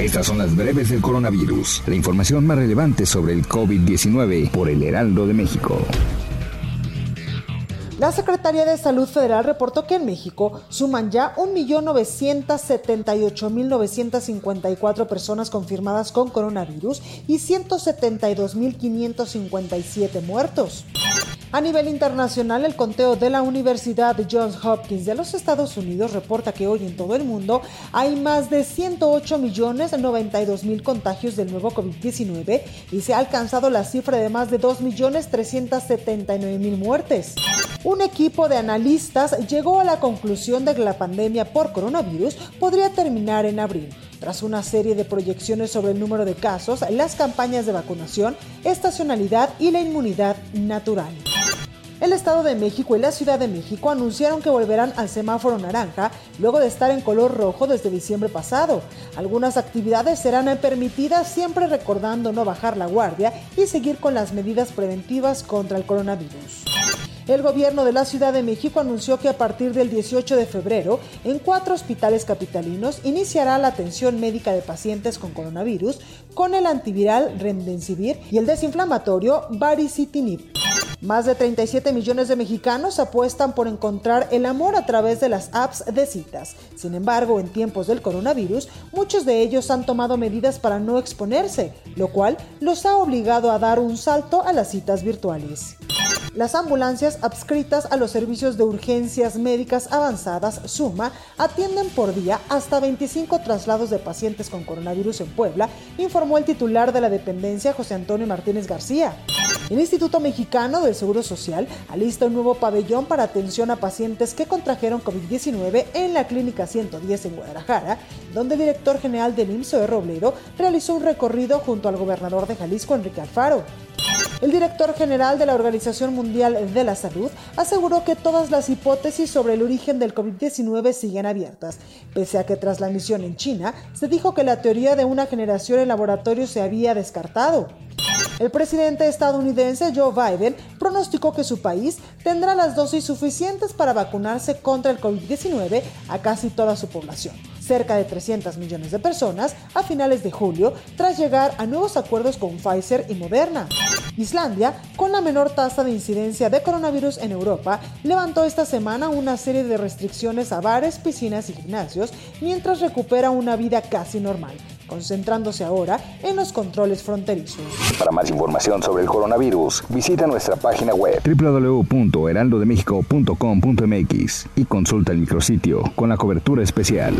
Estas son las breves del coronavirus. La información más relevante sobre el COVID-19 por el Heraldo de México. La Secretaría de Salud Federal reportó que en México suman ya 1.978.954 personas confirmadas con coronavirus y 172.557 muertos. A nivel internacional, el conteo de la Universidad Johns Hopkins de los Estados Unidos reporta que hoy en todo el mundo hay más de 108 millones 92 mil contagios del nuevo COVID-19 y se ha alcanzado la cifra de más de 2 millones 379 mil muertes. Un equipo de analistas llegó a la conclusión de que la pandemia por coronavirus podría terminar en abril. Tras una serie de proyecciones sobre el número de casos, las campañas de vacunación, estacionalidad y la inmunidad natural. El Estado de México y la Ciudad de México anunciaron que volverán al semáforo naranja luego de estar en color rojo desde diciembre pasado. Algunas actividades serán permitidas siempre recordando no bajar la guardia y seguir con las medidas preventivas contra el coronavirus. El gobierno de la Ciudad de México anunció que a partir del 18 de febrero, en cuatro hospitales capitalinos iniciará la atención médica de pacientes con coronavirus con el antiviral Remdesivir y el desinflamatorio Baricitinib. Más de 37 millones de mexicanos apuestan por encontrar el amor a través de las apps de citas. Sin embargo, en tiempos del coronavirus, muchos de ellos han tomado medidas para no exponerse, lo cual los ha obligado a dar un salto a las citas virtuales. Las ambulancias adscritas a los servicios de urgencias médicas avanzadas SUMA atienden por día hasta 25 traslados de pacientes con coronavirus en Puebla, informó el titular de la dependencia José Antonio Martínez García. El Instituto Mexicano del Seguro Social alista un nuevo pabellón para atención a pacientes que contrajeron COVID-19 en la Clínica 110 en Guadalajara, donde el director general del IMSS, de Robledo, realizó un recorrido junto al gobernador de Jalisco, Enrique Alfaro. El director general de la Organización Mundial de la Salud aseguró que todas las hipótesis sobre el origen del COVID-19 siguen abiertas, pese a que tras la misión en China se dijo que la teoría de una generación en laboratorio se había descartado. El presidente estadounidense Joe Biden pronosticó que su país tendrá las dosis suficientes para vacunarse contra el COVID-19 a casi toda su población, cerca de 300 millones de personas, a finales de julio, tras llegar a nuevos acuerdos con Pfizer y Moderna. Islandia, con la menor tasa de incidencia de coronavirus en Europa, levantó esta semana una serie de restricciones a bares, piscinas y gimnasios mientras recupera una vida casi normal concentrándose ahora en los controles fronterizos. Para más información sobre el coronavirus, visita nuestra página web www.heraldodemexico.com.mx y consulta el micrositio con la cobertura especial.